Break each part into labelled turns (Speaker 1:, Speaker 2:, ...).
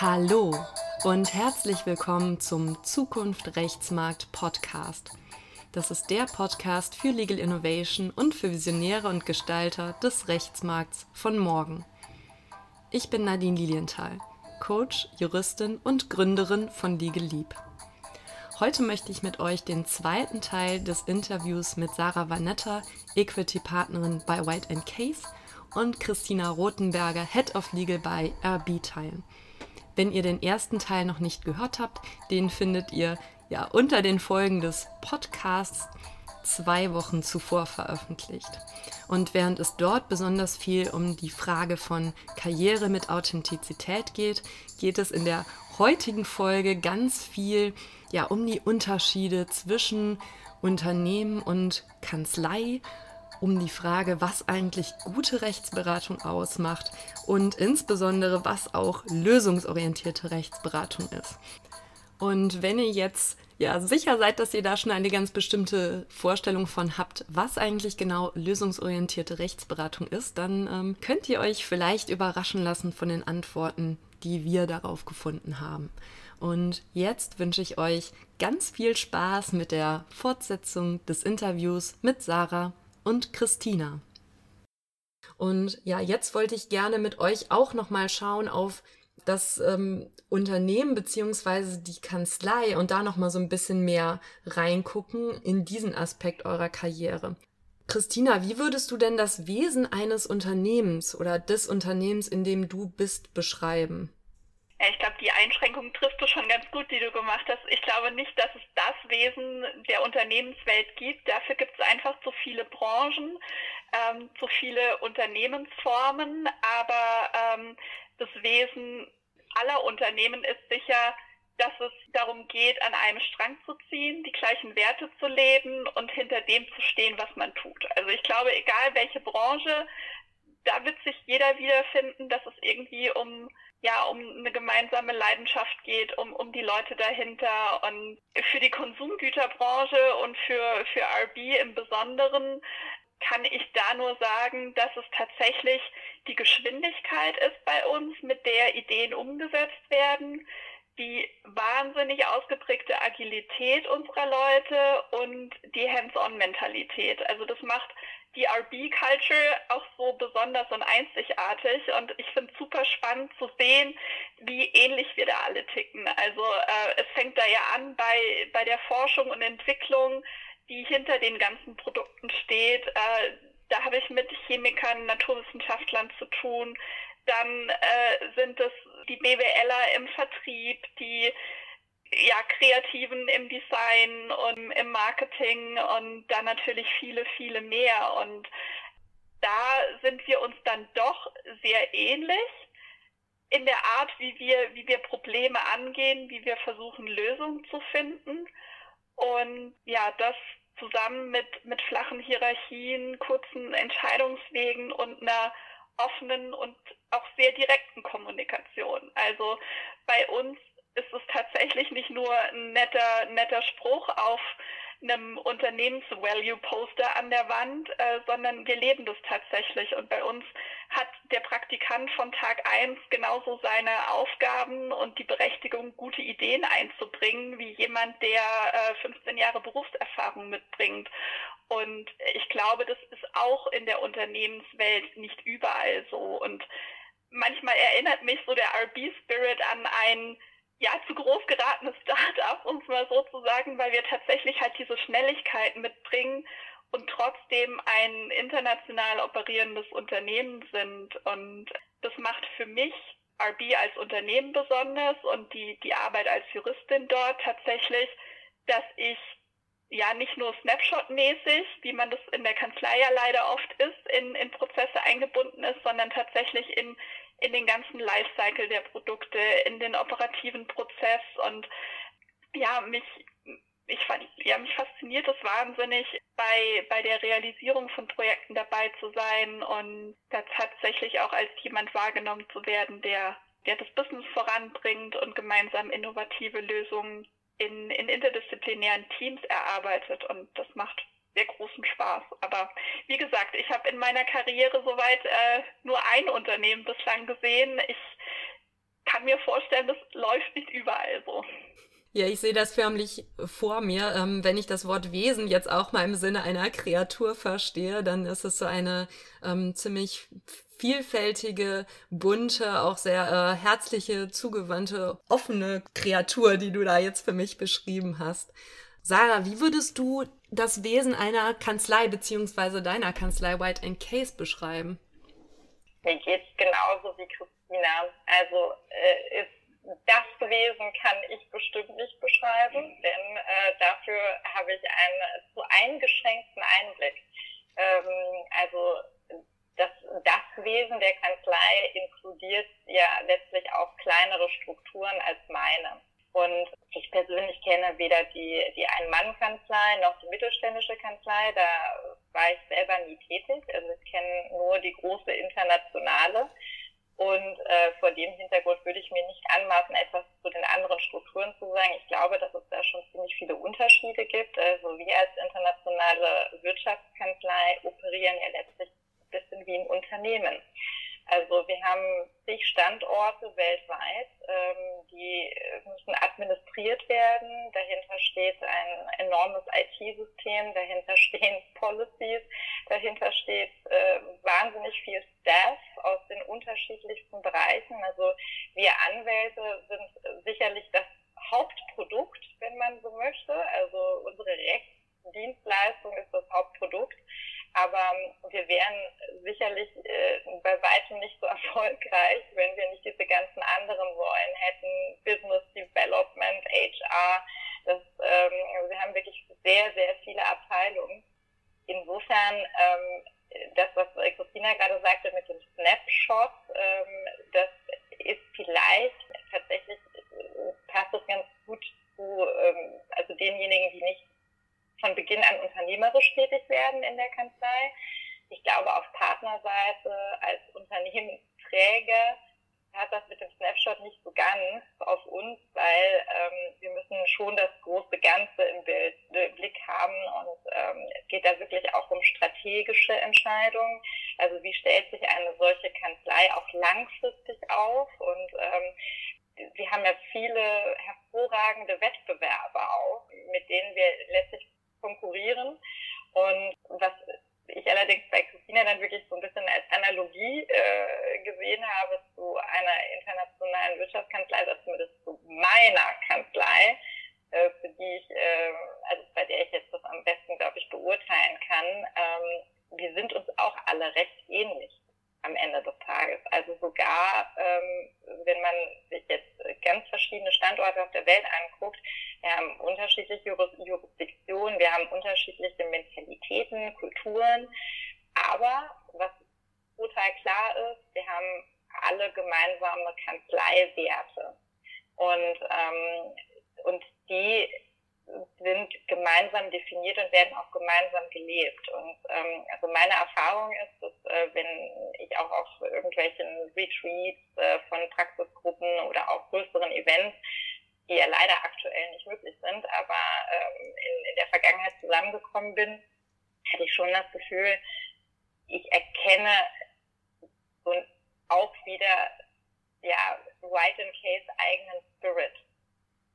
Speaker 1: Hallo und herzlich willkommen zum Zukunft Rechtsmarkt Podcast. Das ist der Podcast für Legal Innovation und für Visionäre und Gestalter des Rechtsmarkts von morgen. Ich bin Nadine Lilienthal, Coach, Juristin und Gründerin von Legal Leap. Heute möchte ich mit euch den zweiten Teil des Interviews mit Sarah Vanetta, Equity-Partnerin bei White Case, und Christina Rothenberger, Head of Legal bei RB teilen. Wenn ihr den ersten Teil noch nicht gehört habt, den findet ihr ja unter den Folgen des Podcasts zwei Wochen zuvor veröffentlicht. Und während es dort besonders viel um die Frage von Karriere mit Authentizität geht, geht es in der heutigen Folge ganz viel ja um die Unterschiede zwischen Unternehmen und Kanzlei um die Frage, was eigentlich gute Rechtsberatung ausmacht und insbesondere was auch lösungsorientierte Rechtsberatung ist. Und wenn ihr jetzt ja sicher seid, dass ihr da schon eine ganz bestimmte Vorstellung von habt, was eigentlich genau lösungsorientierte Rechtsberatung ist, dann ähm, könnt ihr euch vielleicht überraschen lassen von den Antworten, die wir darauf gefunden haben. Und jetzt wünsche ich euch ganz viel Spaß mit der Fortsetzung des Interviews mit Sarah und Christina. Und ja, jetzt wollte ich gerne mit euch auch nochmal schauen auf das ähm, Unternehmen beziehungsweise die Kanzlei und da nochmal so ein bisschen mehr reingucken in diesen Aspekt eurer Karriere. Christina, wie würdest du denn das Wesen eines Unternehmens oder des Unternehmens, in dem du bist, beschreiben?
Speaker 2: Ja, ich glaube, die Einschränkung trifft du schon ganz gut, die du gemacht hast. Ich glaube nicht, dass es das Wesen der Unternehmenswelt gibt. Dafür gibt es einfach zu viele Branchen, ähm, zu viele Unternehmensformen. Aber ähm, das Wesen aller Unternehmen ist sicher, dass es darum geht, an einem Strang zu ziehen, die gleichen Werte zu leben und hinter dem zu stehen, was man tut. Also ich glaube, egal welche Branche, da wird sich jeder wiederfinden, dass es irgendwie um ja um eine gemeinsame Leidenschaft geht, um, um die Leute dahinter. Und für die Konsumgüterbranche und für, für RB im Besonderen kann ich da nur sagen, dass es tatsächlich die Geschwindigkeit ist bei uns, mit der Ideen umgesetzt werden, die wahnsinnig ausgeprägte Agilität unserer Leute und die Hands-on-Mentalität. Also das macht die RB-Culture auch so besonders und einzigartig und ich finde es super spannend zu sehen, wie ähnlich wir da alle ticken. Also äh, es fängt da ja an bei, bei der Forschung und Entwicklung, die hinter den ganzen Produkten steht. Äh, da habe ich mit Chemikern, Naturwissenschaftlern zu tun. Dann äh, sind es die BWLer im Vertrieb, die ja, Kreativen im Design und im Marketing und dann natürlich viele, viele mehr. Und da sind wir uns dann doch sehr ähnlich in der Art, wie wir, wie wir Probleme angehen, wie wir versuchen, Lösungen zu finden. Und ja, das zusammen mit, mit flachen Hierarchien, kurzen Entscheidungswegen und einer offenen und auch sehr direkten Kommunikation. Also bei uns ist es tatsächlich nicht nur ein netter, netter Spruch auf einem Unternehmens-Value-Poster an der Wand, äh, sondern wir leben das tatsächlich. Und bei uns hat der Praktikant von Tag eins genauso seine Aufgaben und die Berechtigung, gute Ideen einzubringen, wie jemand, der äh, 15 Jahre Berufserfahrung mitbringt. Und ich glaube, das ist auch in der Unternehmenswelt nicht überall so. Und manchmal erinnert mich so der RB-Spirit an ein ja, zu groß geratenes Start-up, um es mal so zu sagen, weil wir tatsächlich halt diese Schnelligkeit mitbringen und trotzdem ein international operierendes Unternehmen sind. Und das macht für mich RB als Unternehmen besonders und die, die Arbeit als Juristin dort tatsächlich, dass ich ja nicht nur Snapshot-mäßig, wie man das in der Kanzlei ja leider oft ist, in, in Prozesse eingebunden ist, sondern tatsächlich in, in den ganzen Lifecycle der Produkte, in den operativen Prozess. Und ja, mich, ich fand, ja, mich fasziniert es wahnsinnig, bei, bei der Realisierung von Projekten dabei zu sein und da tatsächlich auch als jemand wahrgenommen zu werden, der, der das Business voranbringt und gemeinsam innovative Lösungen in, in interdisziplinären Teams erarbeitet. Und das macht sehr großen Spaß. Aber wie gesagt, ich habe in meiner Karriere soweit äh, nur ein Unternehmen bislang gesehen. Ich kann mir vorstellen, das läuft nicht überall so.
Speaker 1: Ja, ich sehe das förmlich vor mir. Ähm, wenn ich das Wort Wesen jetzt auch mal im Sinne einer Kreatur verstehe, dann ist es so eine ähm, ziemlich vielfältige, bunte, auch sehr äh, herzliche, zugewandte, offene Kreatur, die du da jetzt für mich beschrieben hast. Sarah, wie würdest du das Wesen einer Kanzlei beziehungsweise deiner Kanzlei White Case beschreiben?
Speaker 3: Mir geht's genauso wie Christina. Also äh, ist das Wesen kann ich bestimmt nicht beschreiben, denn äh, dafür habe ich einen zu eingeschränkten Einblick. Ähm, also das, das Wesen der Kanzlei inkludiert ja letztlich auch kleinere Strukturen als meine. Und ich persönlich kenne weder die, die Ein-Mann-Kanzlei noch die mittelständische Kanzlei. Da war ich selber nie tätig. Also ich kenne nur die große internationale. Und äh, vor dem Hintergrund würde ich mir nicht anmaßen, etwas zu den anderen Strukturen zu sagen. Ich glaube, dass es da schon ziemlich viele Unterschiede gibt. Also wir als internationale Wirtschaftskanzlei operieren ja letztlich ein bisschen wie ein Unternehmen. Also wir haben zig Standorte weltweit, ähm, die müssen administriert werden. Dahinter steht ein enormes IT-System, dahinter stehen Policies, dahinter steht äh, wahnsinnig viel Staff aus den unterschiedlichsten Bereichen. Also wir Anwälte sind sicherlich das Hauptprodukt, wenn man so möchte. Also unsere Rechtsdienstleistung ist das Hauptprodukt. Aber wir wären sicherlich äh, bei weitem nicht so erfolgreich, wenn wir nicht diese ganzen anderen Rollen hätten, Business Development, HR. Das, ähm, wir haben wirklich sehr, sehr viele Abteilungen. Insofern, ähm, das, was Christina gerade sagte mit dem Snapshot, ähm, das ist vielleicht tatsächlich, passt das ganz gut zu, ähm, also denjenigen, die nicht von Beginn an unternehmerisch tätig werden in der Kanzlei. Ich glaube, auf Partnerseite als Unternehmensträger hat das mit dem Snapshot nicht so ganz auf uns, weil ähm, wir müssen schon das große Ganze im, Bild, im Blick haben und ähm, es geht da wirklich auch um strategische Entscheidungen. Also wie stellt sich eine solche Kanzlei auch langfristig auf und ähm, wir haben ja viele hervorragende Wettbewerber auch, mit denen wir letztlich konkurrieren. Und was ich allerdings bei Christina dann wirklich so ein bisschen als Analogie äh, gesehen habe zu einer internationalen Wirtschaftskanzlei, also zumindest zu meiner Kanzlei, äh, für die ich, äh, also bei der ich jetzt das am besten, glaube ich, beurteilen kann. Ähm, wir sind uns auch alle recht ähnlich am Ende des Tages. Also sogar, ähm, wenn man sich jetzt ganz verschiedene Standorte auf der Welt anguckt, wir haben unterschiedliche Jurisdiktionen, wir haben unterschiedliche Mentalitäten, Kulturen, aber was total klar ist, wir haben alle gemeinsame Kanzleiwerte. Und, ähm, und die sind gemeinsam definiert und werden auch gemeinsam gelebt. Und ähm, also meine Erfahrung ist, dass äh, wenn ich auch auf irgendwelchen Retreats äh, von Praxisgruppen oder auch größeren Events, die ja leider aktuell nicht möglich sind, aber ähm, in, in der Vergangenheit zusammengekommen bin, hatte ich schon das Gefühl, ich erkenne so auch wieder ja White in Case eigenen Spirit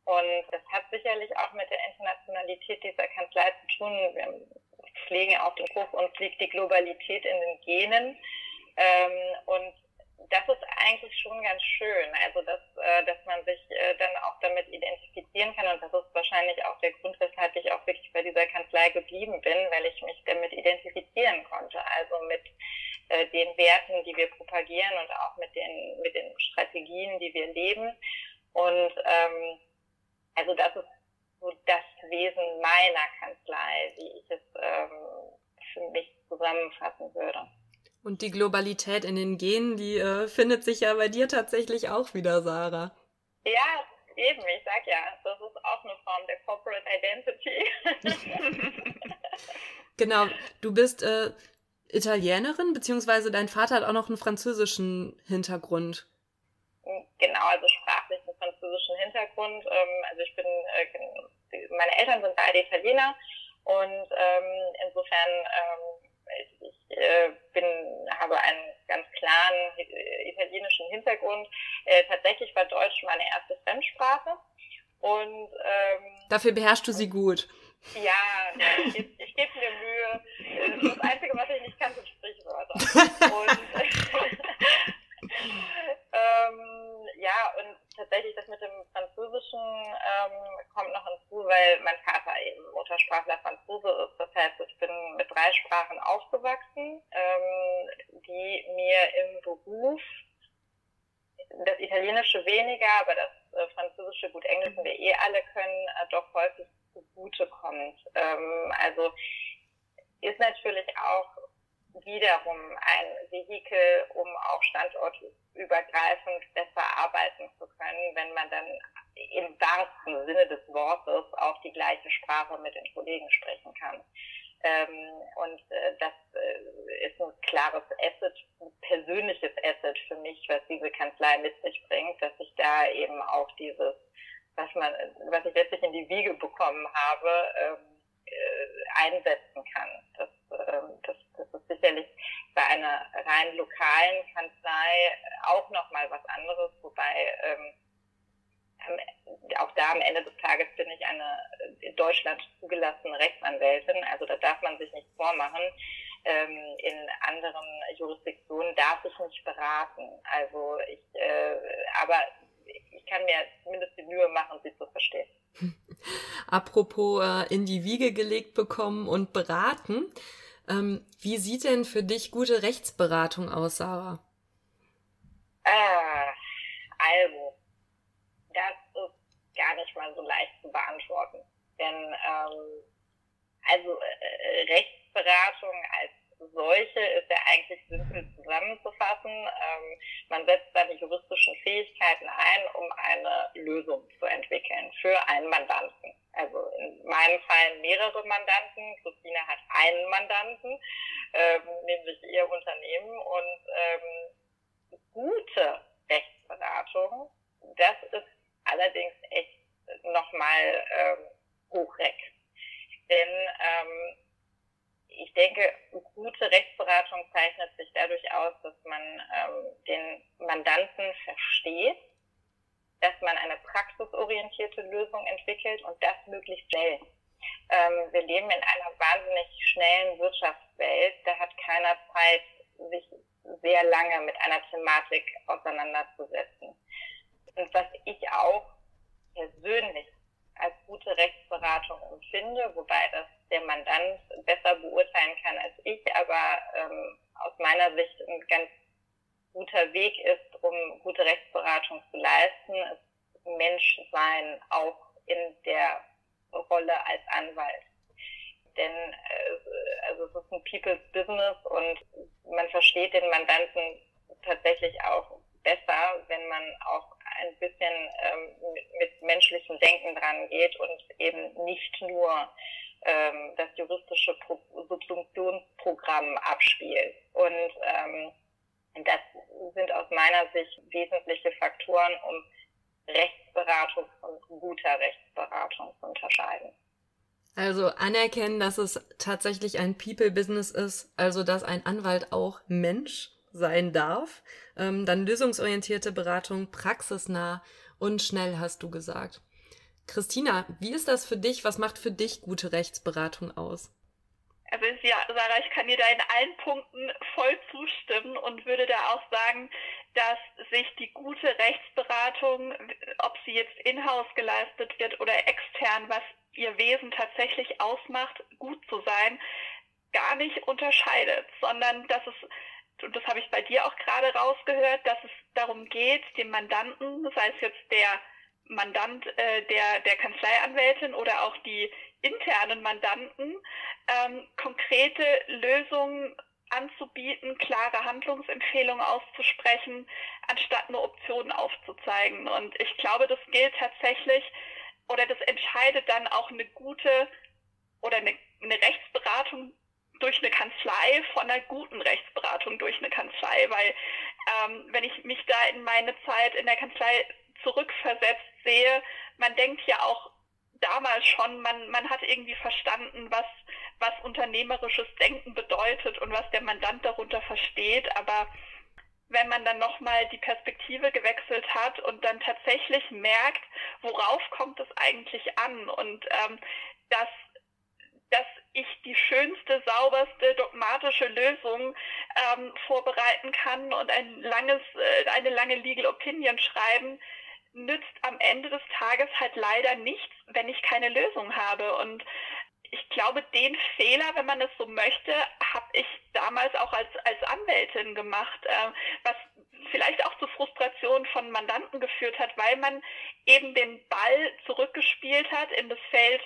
Speaker 3: und das hat sicherlich auch mit der Internationalität dieser Kanzlei zu tun. Wir pflegen auch den Hof und liegt die Globalität in den Genen. Ähm, und das ist eigentlich schon ganz schön, also dass, äh, dass man sich äh, dann auch damit identifizieren kann und das ist wahrscheinlich auch der Grund, weshalb ich auch wirklich bei dieser Kanzlei geblieben bin, weil ich mich damit identifizieren konnte, also mit äh, den Werten, die wir propagieren und auch mit den, mit den Strategien, die wir leben. Und ähm, also das ist so das Wesen meiner Kanzlei, wie ich es ähm, für mich zusammenfassen würde.
Speaker 1: Und die Globalität in den Genen, die äh, findet sich ja bei dir tatsächlich auch wieder, Sarah.
Speaker 3: Ja, eben, ich sag ja, das ist auch eine Form der Corporate Identity.
Speaker 1: genau, du bist äh, Italienerin, beziehungsweise dein Vater hat auch noch einen französischen Hintergrund.
Speaker 3: Genau, also sprachlich einen französischen Hintergrund. Ähm, also ich bin, äh, meine Eltern sind beide Italiener und ähm, insofern ähm, ich äh, bin, habe einen ganz klaren italienischen Hintergrund. Äh, tatsächlich war Deutsch meine erste Fremdsprache. Und ähm,
Speaker 1: dafür beherrschst du sie gut.
Speaker 3: Ja, ich, ich, gebe mir Mühe. Das Einzige, was ich nicht kann, sind Sprichwörter. Und, ähm, ja, und tatsächlich das mit dem Französischen ähm, kommt noch hinzu, weil mein Vater eben Muttersprachler Franzose ist. Das heißt, mit drei Sprachen aufgewachsen, ähm, die mir im Beruf das Italienische weniger, aber das äh, Französische, gut Englisch wir eh alle können, äh, doch häufig zugute kommt. Ähm, also ist natürlich auch wiederum ein Vehikel, um auch standortübergreifend besser arbeiten zu können, wenn man dann im wahrsten Sinne des Wortes auch die gleiche Sprache mit den Kollegen kann. Ähm, und äh, das äh, ist ein klares Asset, ein persönliches Asset für mich, was diese Kanzlei mit sich bringt, dass ich da eben auch dieses, was man, was ich letztlich in die Wiege bekommen habe, ähm, äh, einsetzen kann. Das, ähm, das, das ist sicherlich bei einer rein lokalen Kanzlei auch nochmal was anderes, wobei ähm, auch da am Ende des Tages bin ich eine in Deutschland zugelassene Rechtsanwältin, also da darf man sich nicht vormachen. Ähm, in anderen Jurisdiktionen darf ich nicht beraten. Also ich, äh, aber ich kann mir zumindest die Mühe machen, sie zu verstehen.
Speaker 1: Apropos äh, in die Wiege gelegt bekommen und beraten. Ähm, wie sieht denn für dich gute Rechtsberatung aus, Sarah?
Speaker 3: Äh, also, das ist gar nicht mal so leicht zu beantworten. Denn ähm, also äh, Rechtsberatung als solche ist ja eigentlich simpel zusammenzufassen. Ähm, man setzt seine juristischen Fähigkeiten ein, um eine Lösung zu entwickeln für einen Mandanten. Also in meinem Fall mehrere Mandanten. Christina hat einen Mandanten, ähm, nämlich ihr Unternehmen. Und ähm, gute Rechtsberatung, das ist allerdings echt nochmal ähm, hochreck. Denn ähm, ich denke, gute Rechtsberatung zeichnet sich dadurch aus, dass man ähm, den Mandanten versteht, dass man eine praxisorientierte Lösung entwickelt und das möglichst schnell. Ähm, wir leben in einer wahnsinnig schnellen Wirtschaftswelt. Da hat keiner Zeit, sich sehr lange mit einer Thematik auseinanderzusetzen. Und was ich auch persönlich als gute Rechtsberatung empfinde, wobei das der Mandant besser beurteilen kann als ich, aber ähm, aus meiner Sicht ein ganz guter Weg ist, um gute Rechtsberatung zu leisten, ist Menschsein auch in der Rolle als Anwalt. Denn äh, also es ist ein People's Business und man versteht den Mandanten tatsächlich auch besser, wenn man auch ein bisschen ähm, mit, mit menschlichem Denken dran geht und eben nicht nur ähm, das juristische Pro Subsumptionsprogramm abspielt. Und ähm, das sind aus meiner Sicht wesentliche Faktoren, um Rechtsberatung von guter Rechtsberatung zu unterscheiden.
Speaker 1: Also anerkennen, dass es tatsächlich ein People-Business ist, also dass ein Anwalt auch Mensch sein darf. Ähm, dann lösungsorientierte Beratung, praxisnah und schnell, hast du gesagt. Christina, wie ist das für dich? Was macht für dich gute Rechtsberatung aus?
Speaker 2: Also ja, Sarah, ich kann dir da in allen Punkten voll zustimmen und würde da auch sagen, dass sich die gute Rechtsberatung, ob sie jetzt in-house geleistet wird oder extern, was ihr Wesen tatsächlich ausmacht, gut zu sein, gar nicht unterscheidet, sondern dass es und das habe ich bei dir auch gerade rausgehört, dass es darum geht, dem Mandanten, sei es jetzt der Mandant äh, der, der Kanzleianwältin oder auch die internen Mandanten, ähm, konkrete Lösungen anzubieten, klare Handlungsempfehlungen auszusprechen, anstatt nur Optionen aufzuzeigen. Und ich glaube, das gilt tatsächlich oder das entscheidet dann auch eine gute oder eine, eine Rechtsberatung durch eine Kanzlei von einer guten Rechtsberatung durch eine Kanzlei, weil ähm, wenn ich mich da in meine Zeit in der Kanzlei zurückversetzt sehe, man denkt ja auch damals schon, man, man hat irgendwie verstanden, was, was unternehmerisches Denken bedeutet und was der Mandant darunter versteht. Aber wenn man dann nochmal die Perspektive gewechselt hat und dann tatsächlich merkt, worauf kommt es eigentlich an und ähm, dass dass ich die schönste, sauberste, dogmatische Lösung ähm, vorbereiten kann und ein langes, äh, eine lange Legal Opinion schreiben, nützt am Ende des Tages halt leider nichts, wenn ich keine Lösung habe. Und ich glaube, den Fehler, wenn man es so möchte, habe ich damals auch als, als Anwältin gemacht, äh, was vielleicht auch zu Frustration von Mandanten geführt hat, weil man eben den Ball zurückgespielt hat in das Feld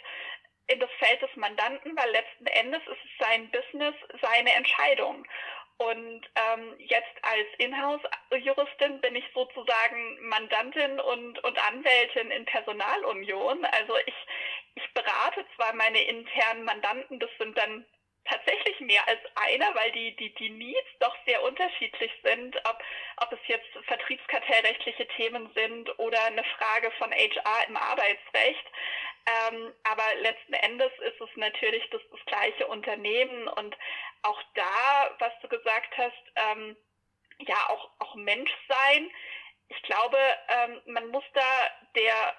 Speaker 2: in das Feld des Mandanten, weil letzten Endes ist es sein Business, seine Entscheidung. Und ähm, jetzt als Inhouse-Juristin bin ich sozusagen Mandantin und, und Anwältin in Personalunion. Also ich, ich berate zwar meine internen Mandanten, das sind dann tatsächlich mehr als einer, weil die, die, die Needs doch sehr unterschiedlich sind, ob, ob es jetzt vertriebskartellrechtliche Themen sind oder eine Frage von HR im Arbeitsrecht. Ähm, aber letzten Endes ist es natürlich das, das gleiche Unternehmen und auch da, was du gesagt hast, ähm, ja, auch, auch Mensch sein. Ich glaube, ähm, man muss da der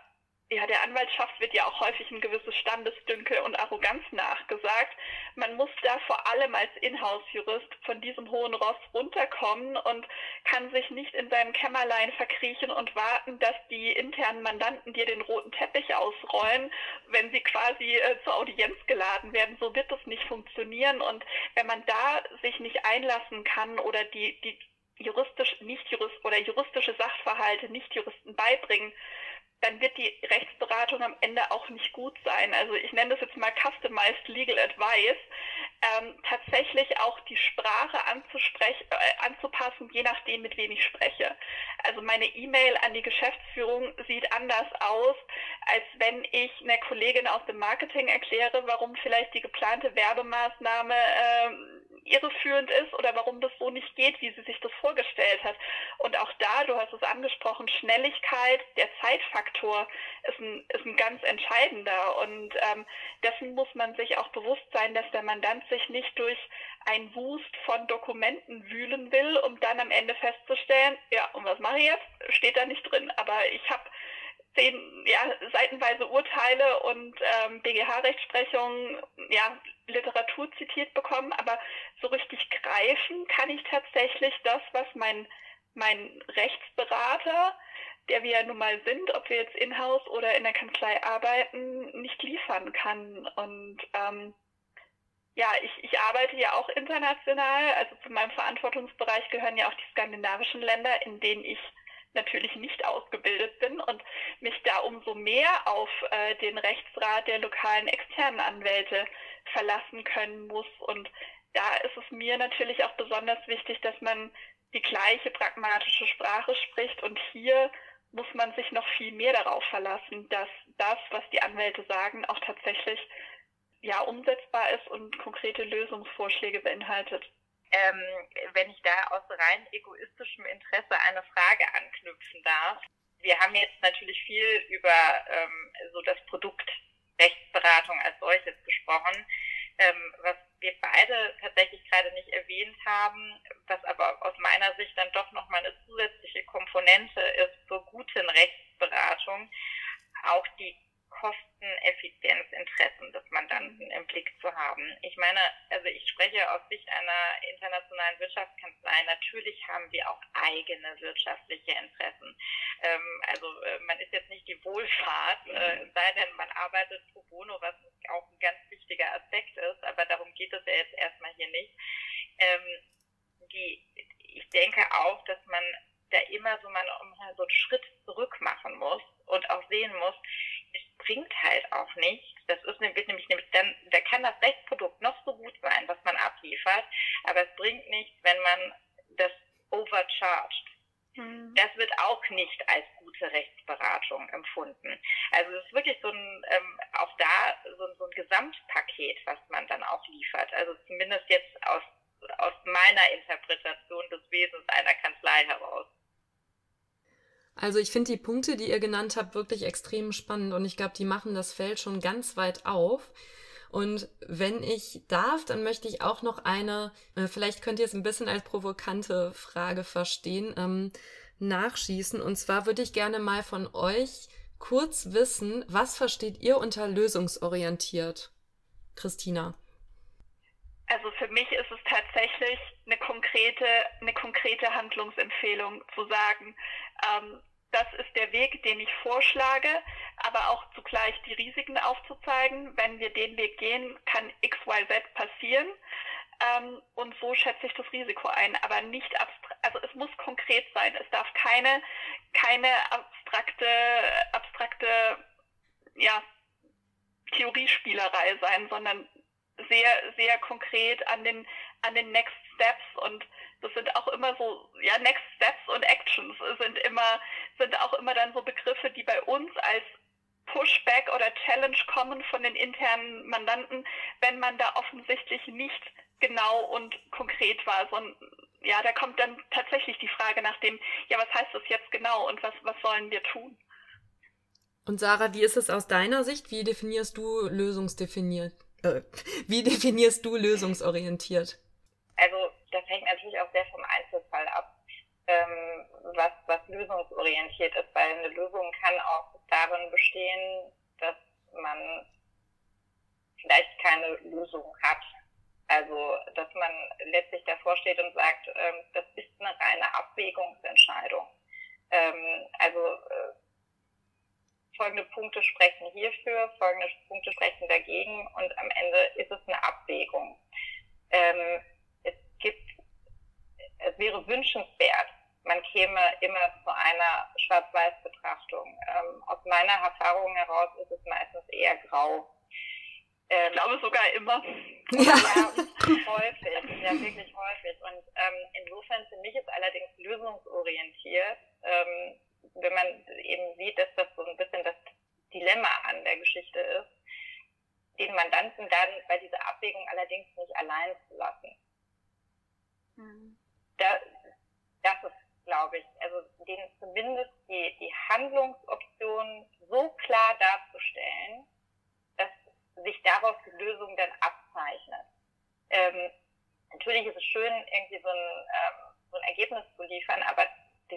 Speaker 2: ja, der Anwaltschaft wird ja auch häufig ein gewisses Standesdünkel und Arroganz nachgesagt. Man muss da vor allem als Inhouse-Jurist von diesem hohen Ross runterkommen und kann sich nicht in seinem Kämmerlein verkriechen und warten, dass die internen Mandanten dir den roten Teppich ausrollen, wenn sie quasi äh, zur Audienz geladen werden. So wird das nicht funktionieren. Und wenn man da sich nicht einlassen kann oder die, die juristisch, nicht jurist oder juristische Sachverhalte nicht Juristen beibringen, dann wird die Rechtsberatung am Ende auch nicht gut sein. Also ich nenne das jetzt mal Customized Legal Advice, ähm, tatsächlich auch die Sprache äh, anzupassen, je nachdem, mit wem ich spreche. Also meine E-Mail an die Geschäftsführung sieht anders aus, als wenn ich einer Kollegin aus dem Marketing erkläre, warum vielleicht die geplante Werbemaßnahme äh, irreführend ist oder warum das so nicht geht, wie sie sich das vorgestellt hat. Und auch da, du hast es angesprochen, Schnelligkeit, der Zeitfaktor ist ein, ist ein ganz entscheidender. Und ähm, dessen muss man sich auch bewusst sein, dass der Mandant sich nicht durch ein Wust von Dokumenten wühlen will, um dann am Ende festzustellen, ja, und was mache ich jetzt? Steht da nicht drin. Aber ich habe zehn ja, seitenweise Urteile und ähm, BGH-Rechtsprechung, ja, Literatur zitiert bekommen, aber so richtig greifen kann ich tatsächlich das, was mein, mein Rechtsberater, der wir ja nun mal sind, ob wir jetzt in-house oder in der Kanzlei arbeiten, nicht liefern kann. Und ähm, ja, ich, ich arbeite ja auch international, also zu meinem Verantwortungsbereich gehören ja auch die skandinavischen Länder, in denen ich natürlich nicht ausgebildet bin und mich da umso mehr auf äh, den Rechtsrat der lokalen externen Anwälte verlassen können muss. Und da ist es mir natürlich auch besonders wichtig, dass man die gleiche pragmatische Sprache spricht. Und hier muss man sich noch viel mehr darauf verlassen, dass das, was die Anwälte sagen, auch tatsächlich ja umsetzbar ist und konkrete Lösungsvorschläge beinhaltet
Speaker 3: ähm, wenn ich da aus rein egoistischem Interesse eine Frage anknüpfen darf. Wir haben jetzt natürlich viel über ähm, so das Produkt Rechtsberatung als solches gesprochen, ähm, was wir beide tatsächlich gerade nicht erwähnt haben, was aber aus meiner Sicht dann doch nochmal eine zusätzliche Komponente ist zur guten Rechtsberatung, auch die Kosteneffizienzinteressen des Mandanten im Blick zu haben. Ich meine, also ich spreche aus Sicht einer internationalen Wirtschaftskanzlei. Natürlich haben wir auch eigene wirtschaftliche Interessen. Ähm, also äh, man ist jetzt nicht die Wohlfahrt, äh, sei denn man arbeitet pro bono, was auch ein ganz wichtiger Aspekt ist, aber darum geht es ja jetzt erstmal hier nicht. Ähm, die, ich denke auch, dass man da immer so mal so einen Schritt zurück machen muss und auch sehen muss, es bringt halt auch nichts. Das ist wird nämlich, nämlich dann, da kann das Rechtsprodukt noch so gut sein, was man abliefert, aber es bringt nichts, wenn man das overcharged. Mhm. Das wird auch nicht als gute Rechtsberatung empfunden. Also es ist wirklich so ein, ähm, auch da so, so ein Gesamtpaket, was man dann auch liefert. Also zumindest jetzt aus, aus meiner Interpretation des Wesens einer Kanzlei heraus.
Speaker 1: Also ich finde die Punkte, die ihr genannt habt, wirklich extrem spannend und ich glaube, die machen das Feld schon ganz weit auf. Und wenn ich darf, dann möchte ich auch noch eine, äh, vielleicht könnt ihr es ein bisschen als provokante Frage verstehen, ähm, nachschießen. Und zwar würde ich gerne mal von euch kurz wissen, was versteht ihr unter lösungsorientiert? Christina.
Speaker 2: Also für mich ist es tatsächlich eine konkrete, eine konkrete Handlungsempfehlung zu sagen, ähm, das ist der Weg, den ich vorschlage, aber auch zugleich die Risiken aufzuzeigen. Wenn wir den Weg gehen, kann XYZ passieren. Ähm, und so schätze ich das Risiko ein, aber nicht abstrakt, also es muss konkret sein. Es darf keine, keine abstrakte, abstrakte, ja, Theoriespielerei sein, sondern sehr, sehr konkret an den, an den Next Steps und das sind auch immer so, ja, Next Steps und Actions sind immer, sind auch immer dann so Begriffe, die bei uns als Pushback oder Challenge kommen von den internen Mandanten, wenn man da offensichtlich nicht genau und konkret war, sondern ja, da kommt dann tatsächlich die Frage nach dem, ja, was heißt das jetzt genau und was, was sollen wir tun?
Speaker 1: Und Sarah, wie ist es aus deiner Sicht? Wie definierst du lösungsdefiniert? Äh, wie definierst du lösungsorientiert?
Speaker 3: Also das hängt natürlich auch sehr vom Einzelfall ab, ähm, was, was lösungsorientiert ist, weil eine Lösung kann auch darin bestehen, dass man vielleicht keine Lösung hat. Also, dass man letztlich davor steht und sagt, ähm, das ist eine reine Abwägungsentscheidung. Ähm, also, äh, folgende Punkte sprechen hierfür, folgende Punkte sprechen dagegen und am Ende ist es eine Abwägung. Ähm, es gibt, es wäre wünschenswert, man käme immer zu einer Schwarz-Weiß-Betrachtung. Ähm, aus meiner Erfahrung heraus ist es meistens eher grau.
Speaker 2: Ähm, ich glaube sogar immer.
Speaker 3: Ja, häufig, ja wirklich häufig. Und ähm, insofern für mich ist allerdings lösungsorientiert, ähm, wenn man eben sieht, dass das so ein bisschen das Dilemma an der Geschichte ist, den Mandanten dann bei dieser Abwägung allerdings nicht allein zu lassen. Mhm. Da, das ist, glaube ich, also den zumindest die, die Handlungsoptionen so klar darzustellen, dass sich daraus die Lösung dann abzeichnet. Ähm, natürlich ist es schön, irgendwie so ein, ähm, so ein Ergebnis zu liefern, aber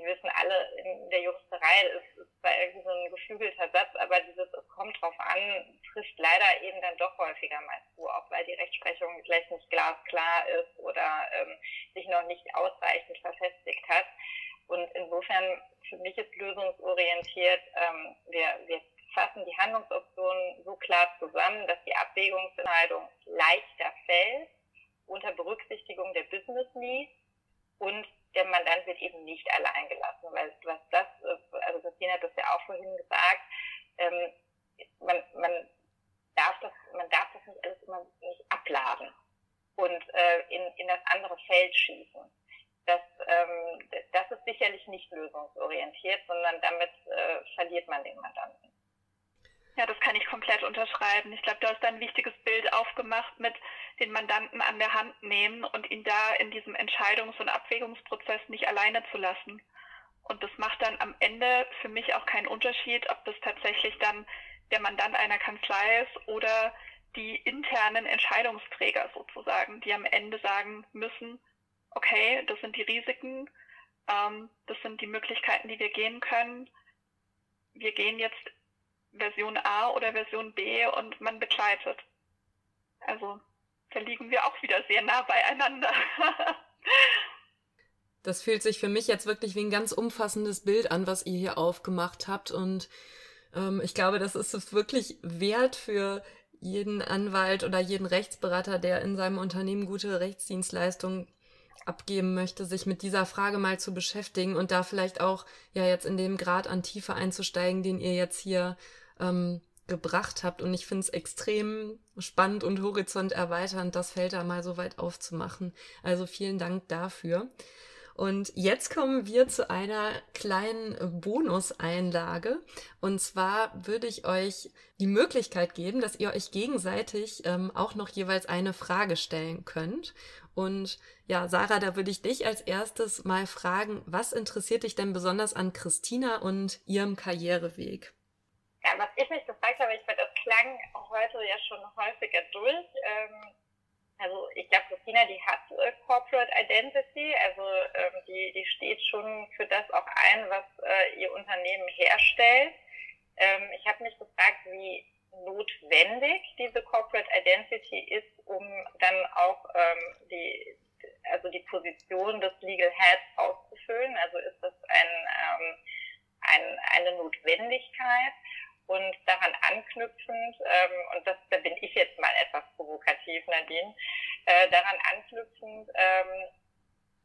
Speaker 3: wir wissen alle, in der Juristerei ist, ist zwar irgendwie so ein geflügelter Satz, aber dieses es kommt drauf an, trifft leider eben dann doch häufiger mal zu, auch weil die Rechtsprechung vielleicht nicht glasklar ist oder ähm, sich noch nicht ausreichend verfestigt hat. Und insofern, für mich ist lösungsorientiert, ähm, wir, wir fassen die Handlungsoptionen so klar zusammen, dass die Abwägungsentscheidung leichter fällt unter Berücksichtigung der Business Needs und der Mandant wird eben nicht allein gelassen, weil was das, also Christine hat das ja auch vorhin gesagt, ähm, man, man darf das, man darf das nicht alles immer nicht abladen und äh, in, in das andere Feld schießen. Das, ähm, das ist sicherlich nicht lösungsorientiert, sondern damit äh, verliert man den Mandanten.
Speaker 2: Ja, das kann ich komplett unterschreiben. Ich glaube, du hast da ein wichtiges Bild aufgemacht mit den Mandanten an der Hand nehmen und ihn da in diesem Entscheidungs- und Abwägungsprozess nicht alleine zu lassen. Und das macht dann am Ende für mich auch keinen Unterschied, ob das tatsächlich dann der Mandant einer Kanzlei ist oder die internen Entscheidungsträger sozusagen, die am Ende sagen müssen, okay, das sind die Risiken, ähm, das sind die Möglichkeiten, die wir gehen können. Wir gehen jetzt Version A oder Version B und man begleitet. Also da liegen wir auch wieder sehr nah beieinander.
Speaker 1: das fühlt sich für mich jetzt wirklich wie ein ganz umfassendes Bild an, was ihr hier aufgemacht habt. Und ähm, ich glaube, das ist es wirklich wert für jeden Anwalt oder jeden Rechtsberater, der in seinem Unternehmen gute Rechtsdienstleistungen abgeben möchte, sich mit dieser Frage mal zu beschäftigen und da vielleicht auch ja jetzt in dem Grad an Tiefe einzusteigen, den ihr jetzt hier ähm, gebracht habt. Und ich finde es extrem spannend und horizonterweiternd, das Feld da mal so weit aufzumachen. Also vielen Dank dafür. Und jetzt kommen wir zu einer kleinen Bonuseinlage. Und zwar würde ich euch die Möglichkeit geben, dass ihr euch gegenseitig ähm, auch noch jeweils eine Frage stellen könnt. Und ja, Sarah, da würde ich dich als erstes mal fragen, was interessiert dich denn besonders an Christina und ihrem Karriereweg?
Speaker 3: Ja, was ich mich gefragt habe, ich finde, das klang heute ja schon häufiger durch. Ähm, also ich glaube, Christina, die hat äh, Corporate Identity, also ähm, die, die steht schon für das auch ein, was äh, ihr Unternehmen herstellt. Ähm, ich habe mich gefragt, wie notwendig diese Corporate Identity ist, um dann auch ähm, die, also die Position des Legal Heads auszufüllen. Also ist das ein, ähm, ein, eine Notwendigkeit? Und daran anknüpfend, ähm, und das, da bin ich jetzt mal etwas provokativ, Nadine, äh, daran anknüpfend, ähm,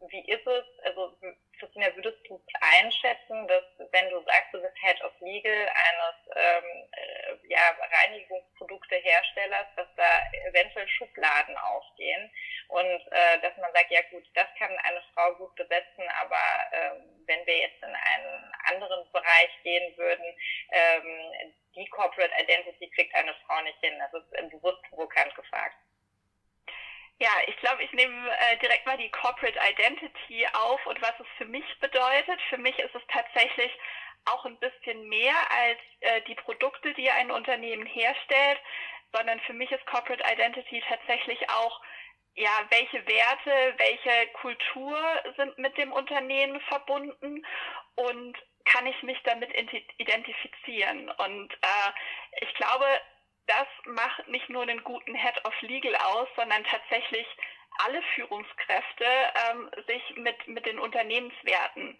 Speaker 3: wie ist es, also Christina, würdest du einschätzen, dass wenn du sagst, du bist Head of Legal eines ähm, äh, ja, Reinigungsprodukteherstellers, dass da eventuell Schubladen aufgehen und äh, dass man sagt, ja gut, das kann eine Frau gut besetzen, aber ähm, wenn wir jetzt in einen anderen Bereich gehen würden, ähm, die Corporate Identity kriegt eine Frau nicht hin. Das ist bewusst provokant gefragt.
Speaker 2: Ja, ich glaube, ich nehme äh, direkt mal die Corporate Identity auf und was es für mich bedeutet. Für mich ist es tatsächlich auch ein bisschen mehr als äh, die Produkte, die ein Unternehmen herstellt, sondern für mich ist Corporate Identity tatsächlich auch, ja, welche Werte, welche Kultur sind mit dem Unternehmen verbunden und kann ich mich damit identifizieren. Und äh, ich glaube, das macht nicht nur einen guten Head of Legal aus, sondern tatsächlich alle Führungskräfte ähm, sich mit, mit den Unternehmenswerten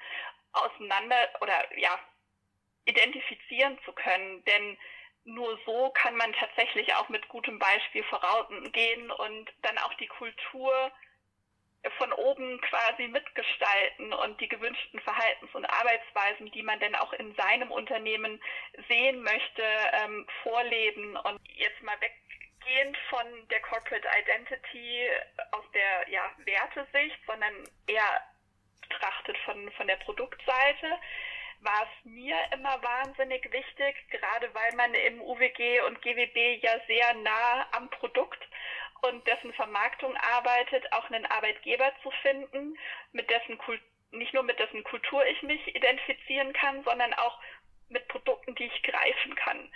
Speaker 2: auseinander oder ja, identifizieren zu können. Denn nur so kann man tatsächlich auch mit gutem Beispiel vorangehen und dann auch die Kultur von oben quasi mitgestalten und die gewünschten Verhaltens- und Arbeitsweisen, die man denn auch in seinem Unternehmen sehen möchte, ähm, vorleben. Und jetzt mal weggehend von der Corporate Identity aus der ja, Wertesicht, sondern eher betrachtet von, von der Produktseite, war es mir immer wahnsinnig wichtig, gerade weil man im UWG und GWB ja sehr nah am Produkt und dessen Vermarktung arbeitet, auch einen Arbeitgeber zu finden, mit dessen Kultur nicht nur mit dessen Kultur ich mich identifizieren kann, sondern auch mit Produkten, die ich greifen kann.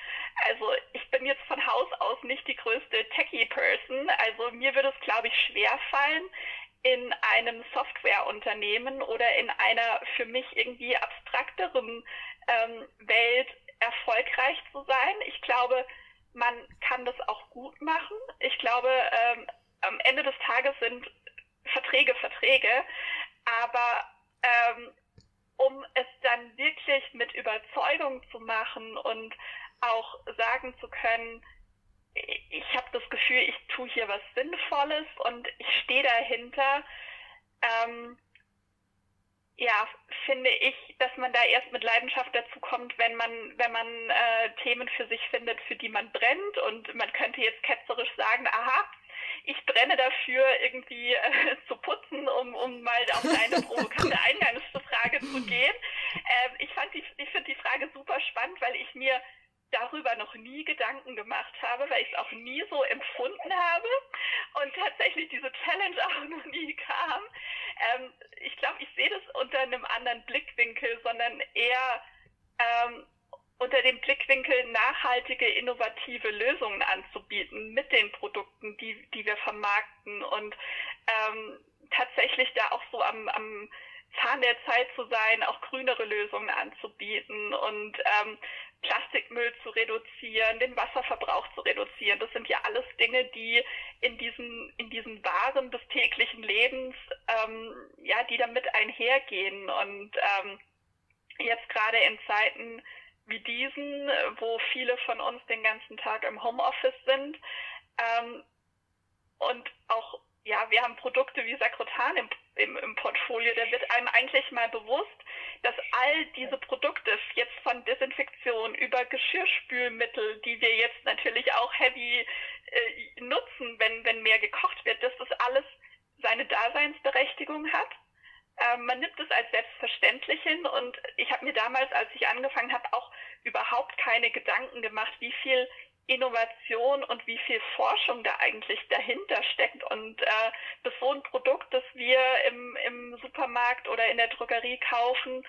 Speaker 2: Also ich bin jetzt von Haus aus nicht die größte Techie-Person. Also mir würde es, glaube ich, schwer fallen, in einem Softwareunternehmen oder in einer für mich irgendwie abstrakteren ähm, Welt erfolgreich zu sein. Ich glaube, man kann das auch gut machen. Ich glaube, ähm, am Ende des Tages sind Verträge Verträge, aber ähm, um es dann wirklich mit Überzeugung zu machen und auch sagen zu können, ich habe das Gefühl, ich tue hier was Sinnvolles und ich stehe dahinter, ähm, ja, finde ich, dass man da erst mit Leidenschaft dazu kommt, wenn man, wenn man äh, Themen für sich findet, für die man brennt. Und man könnte jetzt ketzerisch sagen, aha, ich brenne dafür, irgendwie äh, zu putzen, um, um mal auf deine provokante Eingangsfrage zu gehen. Ähm, ich fand die, ich finde die Frage super spannend, weil ich mir darüber noch nie Gedanken gemacht habe, weil ich es auch nie so empfunden habe und tatsächlich diese Challenge auch noch nie kam. Ähm, ich glaube, ich sehe das unter einem anderen Blickwinkel, sondern eher ähm, unter dem Blickwinkel nachhaltige, innovative Lösungen anzubieten mit den Produkten, die, die wir vermarkten und ähm, tatsächlich da auch so am, am Zahn der Zeit zu sein, auch grünere Lösungen anzubieten und ähm, Plastikmüll zu reduzieren, den Wasserverbrauch zu reduzieren. Das sind ja alles Dinge, die in diesen, in diesen Waren des täglichen Lebens, ähm, ja, die damit einhergehen. Und ähm, jetzt gerade in Zeiten wie diesen, wo viele von uns den ganzen Tag im Homeoffice sind ähm, und auch ja, wir haben Produkte wie Sakrotan im, im, im, Portfolio, da wird einem eigentlich mal bewusst, dass all diese Produkte, jetzt von Desinfektion über Geschirrspülmittel, die wir jetzt natürlich auch heavy äh, nutzen, wenn, wenn mehr gekocht wird, dass das alles seine Daseinsberechtigung hat. Ähm, man nimmt es als selbstverständlich hin und ich habe mir damals, als ich angefangen habe, auch überhaupt keine Gedanken gemacht, wie viel Innovation und wie viel Forschung da eigentlich dahinter steckt. Und äh, bis so ein Produkt, das wir im, im Supermarkt oder in der Drogerie kaufen,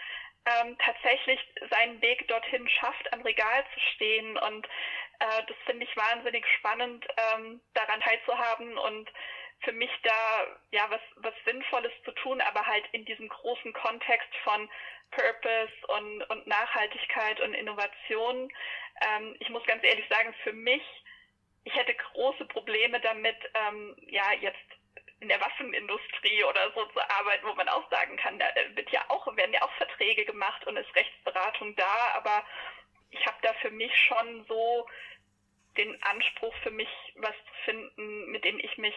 Speaker 2: ähm, tatsächlich seinen Weg dorthin schafft, am Regal zu stehen. Und äh, das finde ich wahnsinnig spannend, ähm, daran teilzuhaben und für mich da ja was, was Sinnvolles zu tun, aber halt in diesem großen Kontext von Purpose und, und Nachhaltigkeit und Innovation. Ähm, ich muss ganz ehrlich sagen, für mich, ich hätte große Probleme damit, ähm, ja, jetzt in der Waffenindustrie oder so zu arbeiten, wo man auch sagen kann, da wird ja auch, werden ja auch Verträge gemacht und ist Rechtsberatung da, aber ich habe da für mich schon so den Anspruch für mich, was zu finden, mit dem ich mich,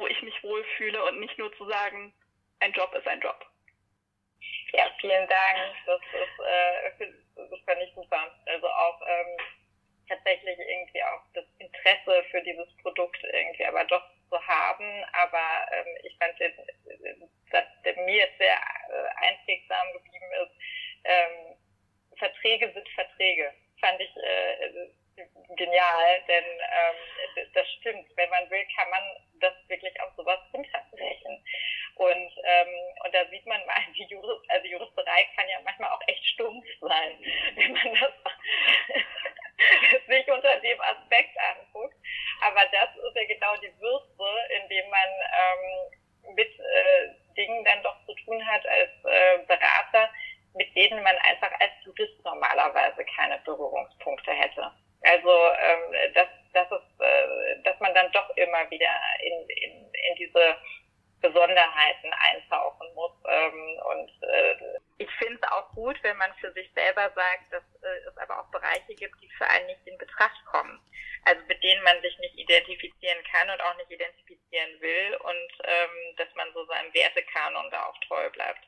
Speaker 2: wo ich mich wohlfühle und nicht nur zu sagen, ein Job ist ein Job.
Speaker 3: Ja, vielen Dank. Das ist, äh, das fand ich super. Also auch ähm, tatsächlich irgendwie auch das Interesse für dieses Produkt irgendwie aber doch zu haben. Aber ähm, ich fand, dass der mir jetzt sehr äh, einprägsam geblieben ist, ähm, Verträge sind Verträge. Fand ich äh, genial, denn ähm, das stimmt. Wenn man will, kann man das wirklich auf sowas runterbrechen. Und, ähm, und da sieht man mal, die Jurist, also Juristerei kann ja manchmal auch echt stumpf sein, wenn man das sich unter dem Aspekt anguckt. Aber das ist ja genau die Würze, indem man ähm, mit äh, Dingen dann doch zu tun hat als äh, Berater, mit denen man einfach als Jurist normalerweise keine Berührungspunkte hätte. Also ähm, das, das ist, äh, dass man dann doch immer wieder in, in, in diese Besonderheiten eintauchen muss. Ähm, und äh, ich finde es auch gut, wenn man für sich selber sagt, dass äh, es aber auch Bereiche gibt, die für einen nicht in Betracht kommen. Also mit denen man sich nicht identifizieren kann und auch nicht identifizieren will und ähm, dass man so seinem Wertekanon da auch treu bleibt.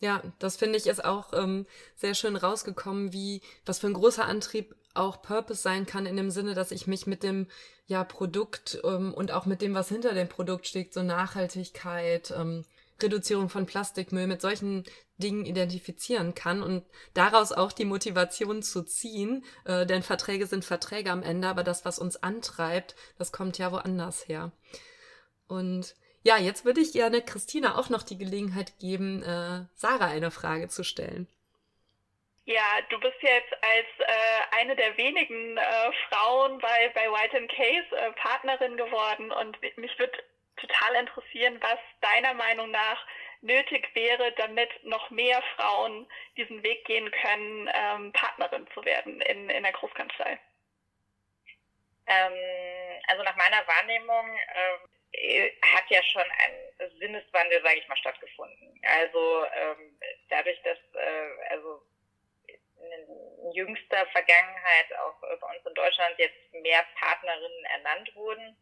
Speaker 1: Ja, das finde ich ist auch ähm, sehr schön rausgekommen, wie was für ein großer Antrieb auch Purpose sein kann in dem Sinne, dass ich mich mit dem ja Produkt ähm, und auch mit dem, was hinter dem Produkt steckt, so Nachhaltigkeit, ähm, Reduzierung von Plastikmüll, mit solchen Dingen identifizieren kann und daraus auch die Motivation zu ziehen, äh, denn Verträge sind Verträge am Ende, aber das, was uns antreibt, das kommt ja woanders her. Und ja, jetzt würde ich gerne Christina auch noch die Gelegenheit geben, äh, Sarah eine Frage zu stellen.
Speaker 2: Ja, du bist jetzt als äh, eine der wenigen äh, Frauen bei, bei White Case äh, Partnerin geworden und mich würde total interessieren, was deiner Meinung nach nötig wäre, damit noch mehr Frauen diesen Weg gehen können, ähm, Partnerin zu werden in, in der Großkanzlei.
Speaker 3: Ähm, also nach meiner Wahrnehmung ähm, äh, hat ja schon ein Sinneswandel, sage ich mal, stattgefunden. Also ähm, dadurch, dass äh, also in jüngster Vergangenheit auch bei uns in Deutschland jetzt mehr Partnerinnen ernannt wurden,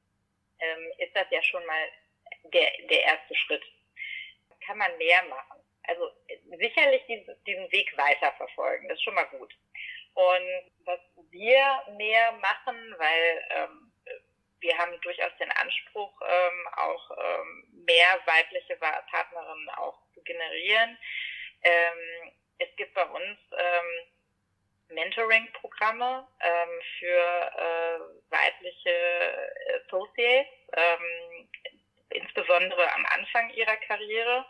Speaker 3: ähm, ist das ja schon mal der, der erste Schritt. Kann man mehr machen. Also sicherlich diesen, diesen Weg weiterverfolgen, das ist schon mal gut. Und was wir mehr machen, weil ähm, wir haben durchaus den Anspruch, ähm, auch ähm, mehr weibliche Partnerinnen auch zu generieren. Ähm, es gibt bei uns ähm, Mentoring-Programme ähm, für äh, weibliche Associates, ähm, insbesondere am Anfang ihrer Karriere.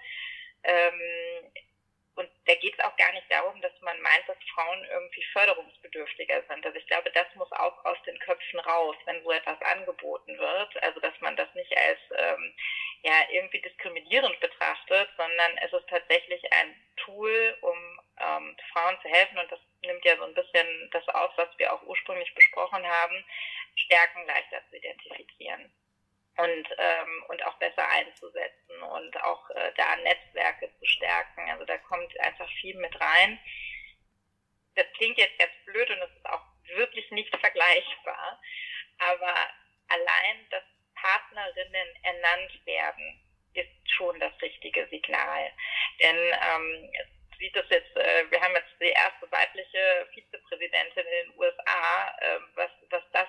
Speaker 3: Und da geht es auch gar nicht darum, dass man meint, dass Frauen irgendwie förderungsbedürftiger sind. Also ich glaube, das muss auch aus den Köpfen raus, wenn so etwas angeboten wird. Also dass man das nicht als ähm, ja irgendwie diskriminierend betrachtet, sondern es ist tatsächlich ein Tool, um ähm, Frauen zu helfen. Und das nimmt ja so ein bisschen das auf, was wir auch ursprünglich besprochen haben, Stärken leichter zu identifizieren und, ähm, und auch besser einzusetzen und auch äh, da Netzwerke zu stärken. Also da kommt einfach viel mit rein. Das klingt jetzt ganz blöd und es ist auch wirklich nicht vergleichbar, aber allein, dass Partnerinnen ernannt werden, ist schon das richtige Signal. Denn ähm, sieht das jetzt, äh, wir haben jetzt die erste weibliche Vizepräsidentin in den USA, äh, was, was das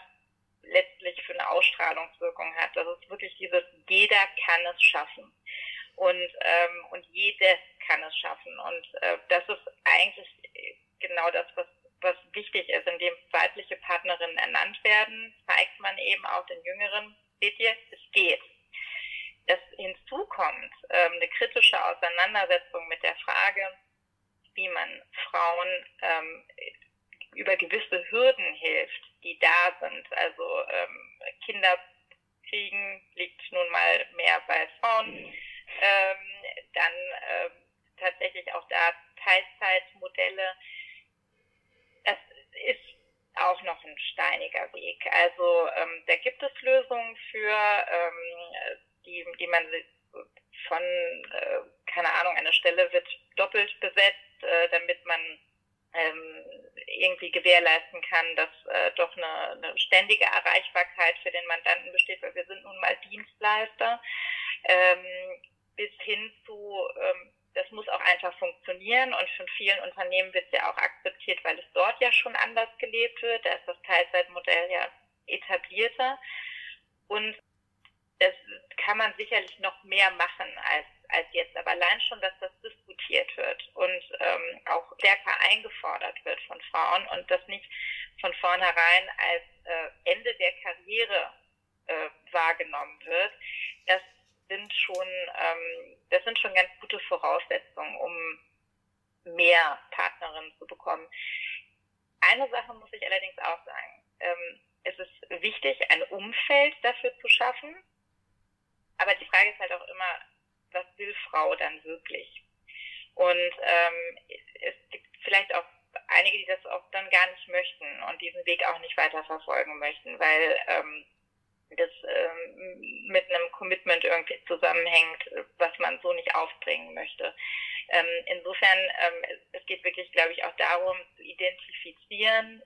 Speaker 3: letztlich für eine Ausstrahlungswirkung hat. Das ist wirklich dieses, jeder kann es schaffen. Und, ähm, und jedes kann es schaffen. Und äh, das ist eigentlich genau das, was, was wichtig ist, indem weibliche Partnerinnen ernannt werden, zeigt man eben auch den Jüngeren, seht ihr, es geht. Das hinzukommt, ähm, eine kritische Auseinandersetzung mit der Frage, wie man Frauen ähm, über gewisse Hürden hilft, die da sind. Also ähm, Kinder kriegen liegt nun mal mehr bei Frauen. Ähm, dann äh, tatsächlich auch da Teilzeitmodelle. Das ist auch noch ein steiniger Weg. Also ähm, da gibt es Lösungen für, ähm, die, die man von, äh, keine Ahnung, eine Stelle wird doppelt besetzt, äh, damit man ähm, irgendwie gewährleisten kann, dass äh, doch eine, eine ständige Erreichbarkeit für den Mandanten besteht, weil wir sind nun mal Dienstleister, ähm, bis hin zu, ähm, das muss auch einfach funktionieren und von vielen Unternehmen wird es ja auch akzeptiert, weil es dort ja schon anders gelebt wird, da ist das Teilzeitmodell ja etablierter und das kann man sicherlich noch mehr machen als als jetzt. Aber allein schon, dass das diskutiert wird und ähm, auch stärker eingefordert wird von Frauen und das nicht vornherein als äh, Ende der Karriere äh, wahrgenommen wird, das sind schon, ähm, das sind schon ganz gute Voraussetzungen, um mehr Partnerinnen zu bekommen. Eine Sache muss ich allerdings auch sagen. Ähm, es ist wichtig, ein Umfeld dafür zu schaffen. Aber die Frage ist halt auch immer, was will Frau dann wirklich? Und ähm, es gibt vielleicht auch einige, die das auch dann gar nicht möchten und diesen Weg auch nicht weiter verfolgen möchten, weil ähm, das ähm, mit einem Commitment irgendwie zusammenhängt, was man so nicht aufbringen möchte. Ähm, insofern, ähm, es geht wirklich, glaube ich, auch darum zu identifizieren,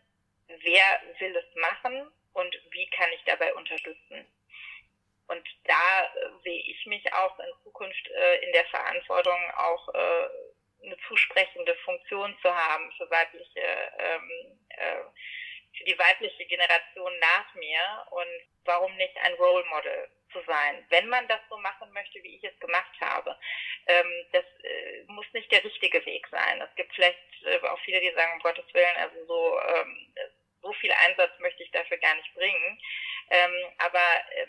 Speaker 3: wer will es machen und wie kann ich dabei unterstützen. Und da äh, sehe ich mich auch in Zukunft äh, in der Verantwortung, auch äh, eine zusprechende Funktion zu haben für weibliche, ähm, äh, für die weibliche Generation nach mir und warum nicht ein Role Model zu sein, wenn man das so machen möchte, wie ich es gemacht habe. Ähm, das äh, muss nicht der richtige Weg sein. Es gibt vielleicht äh, auch viele, die sagen, um Gottes Willen, also so, ähm, so viel Einsatz möchte ich dafür gar nicht bringen. Ähm, aber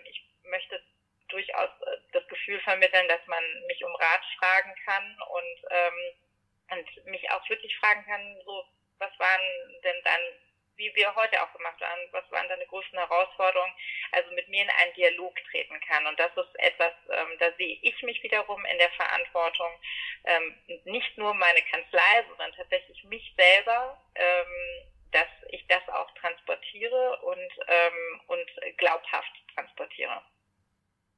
Speaker 3: ich möchte durchaus äh, das Gefühl vermitteln, dass man mich um Rat fragen kann und, und mich auch wirklich fragen kann, so, was waren denn dann, wie wir heute auch gemacht haben, was waren deine größten Herausforderungen, also mit mir in einen Dialog treten kann. Und das ist etwas, ähm, da sehe ich mich wiederum in der Verantwortung, ähm, nicht nur meine Kanzlei, sondern tatsächlich mich selber, ähm, dass ich das auch transportiere und, ähm, und glaubhaft transportiere.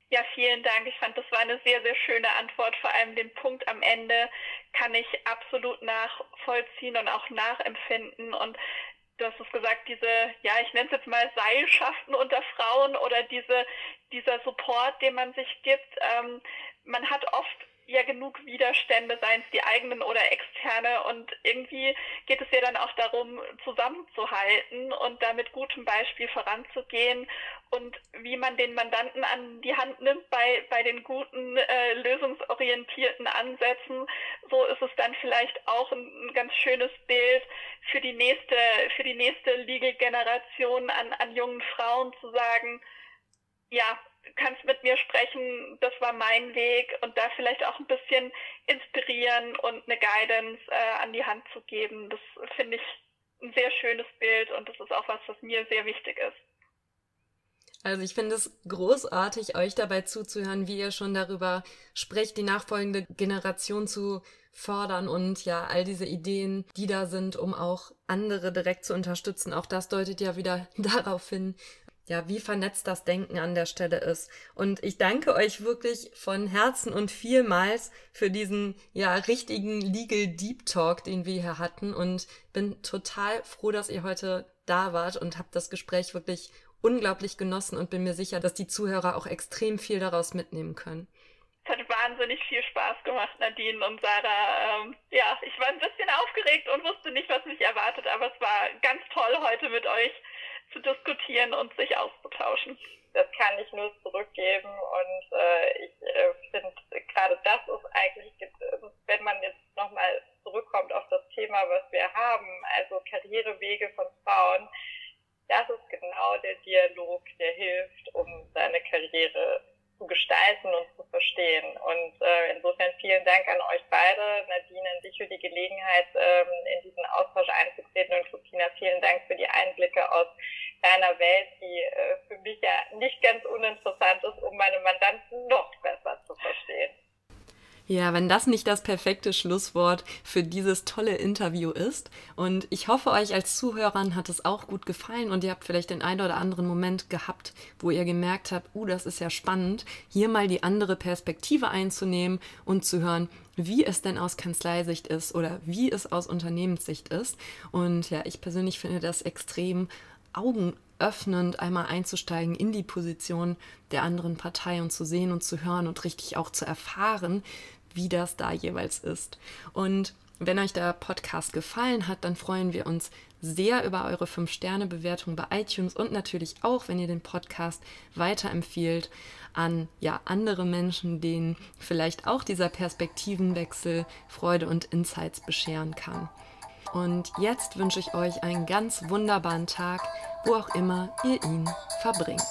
Speaker 2: Ja, vielen Dank. Ich fand, das war eine sehr, sehr schöne Antwort. Vor allem den Punkt am Ende kann ich absolut nachvollziehen und auch nachempfinden. Und du hast es gesagt, diese, ja, ich nenne es jetzt mal Seilschaften unter Frauen oder diese, dieser Support, den man sich gibt. Ähm, man hat oft ja genug Widerstände, seien es die eigenen oder externe. Und irgendwie geht es ja dann auch darum, zusammenzuhalten und da mit gutem Beispiel voranzugehen und wie man den Mandanten an die Hand nimmt bei, bei den guten, äh, lösungsorientierten Ansätzen. So ist es dann vielleicht auch ein, ein ganz schönes Bild für die nächste, für die nächste Legal-Generation an, an jungen Frauen zu sagen, ja, kannst mit mir sprechen, das war mein Weg und da vielleicht auch ein bisschen inspirieren und eine Guidance äh, an die Hand zu geben. Das finde ich ein sehr schönes Bild und das ist auch was, was mir sehr wichtig ist.
Speaker 1: Also ich finde es großartig, euch dabei zuzuhören, wie ihr schon darüber sprecht, die nachfolgende Generation zu fördern und ja, all diese Ideen, die da sind, um auch andere direkt zu unterstützen. Auch das deutet ja wieder darauf hin, ja, wie vernetzt das Denken an der Stelle ist. Und ich danke euch wirklich von Herzen und vielmals für diesen, ja, richtigen Legal Deep Talk, den wir hier hatten und bin total froh, dass ihr heute da wart und habt das Gespräch wirklich unglaublich genossen und bin mir sicher, dass die Zuhörer auch extrem viel daraus mitnehmen können.
Speaker 2: Es hat wahnsinnig viel Spaß gemacht, Nadine und Sarah. Ähm, ja, ich war ein bisschen aufgeregt und wusste nicht, was mich erwartet, aber es war ganz toll heute mit euch zu diskutieren und sich auszutauschen.
Speaker 3: Das kann ich nur zurückgeben und äh, ich äh, finde, gerade das ist eigentlich, wenn man jetzt nochmal zurückkommt auf das Thema, was wir haben, also Karrierewege von Frauen, das ist genau der Dialog, der hilft, um seine Karriere zu gestalten und zu verstehen. Und äh, insofern vielen Dank an euch beide, Nadine und dich für die Gelegenheit, ähm, in diesen Austausch einzutreten und Christina, vielen Dank für die Einblicke aus deiner Welt, die äh, für mich ja nicht ganz uninteressant ist, um meine Mandanten noch besser zu verstehen.
Speaker 1: Ja, wenn das nicht das perfekte Schlusswort für dieses tolle Interview ist. Und ich hoffe, euch als Zuhörern hat es auch gut gefallen und ihr habt vielleicht den einen oder anderen Moment gehabt, wo ihr gemerkt habt, uh, das ist ja spannend, hier mal die andere Perspektive einzunehmen und zu hören, wie es denn aus Kanzleisicht ist oder wie es aus Unternehmenssicht ist. Und ja, ich persönlich finde das extrem augenöffnend, einmal einzusteigen in die Position der anderen Partei und zu sehen und zu hören und richtig auch zu erfahren, wie das da jeweils ist. Und wenn euch der Podcast gefallen hat, dann freuen wir uns sehr über eure 5-Sterne-Bewertung bei iTunes und natürlich auch, wenn ihr den Podcast weiterempfiehlt an ja, andere Menschen, denen vielleicht auch dieser Perspektivenwechsel Freude und Insights bescheren kann. Und jetzt wünsche ich euch einen ganz wunderbaren Tag, wo auch immer ihr ihn verbringt.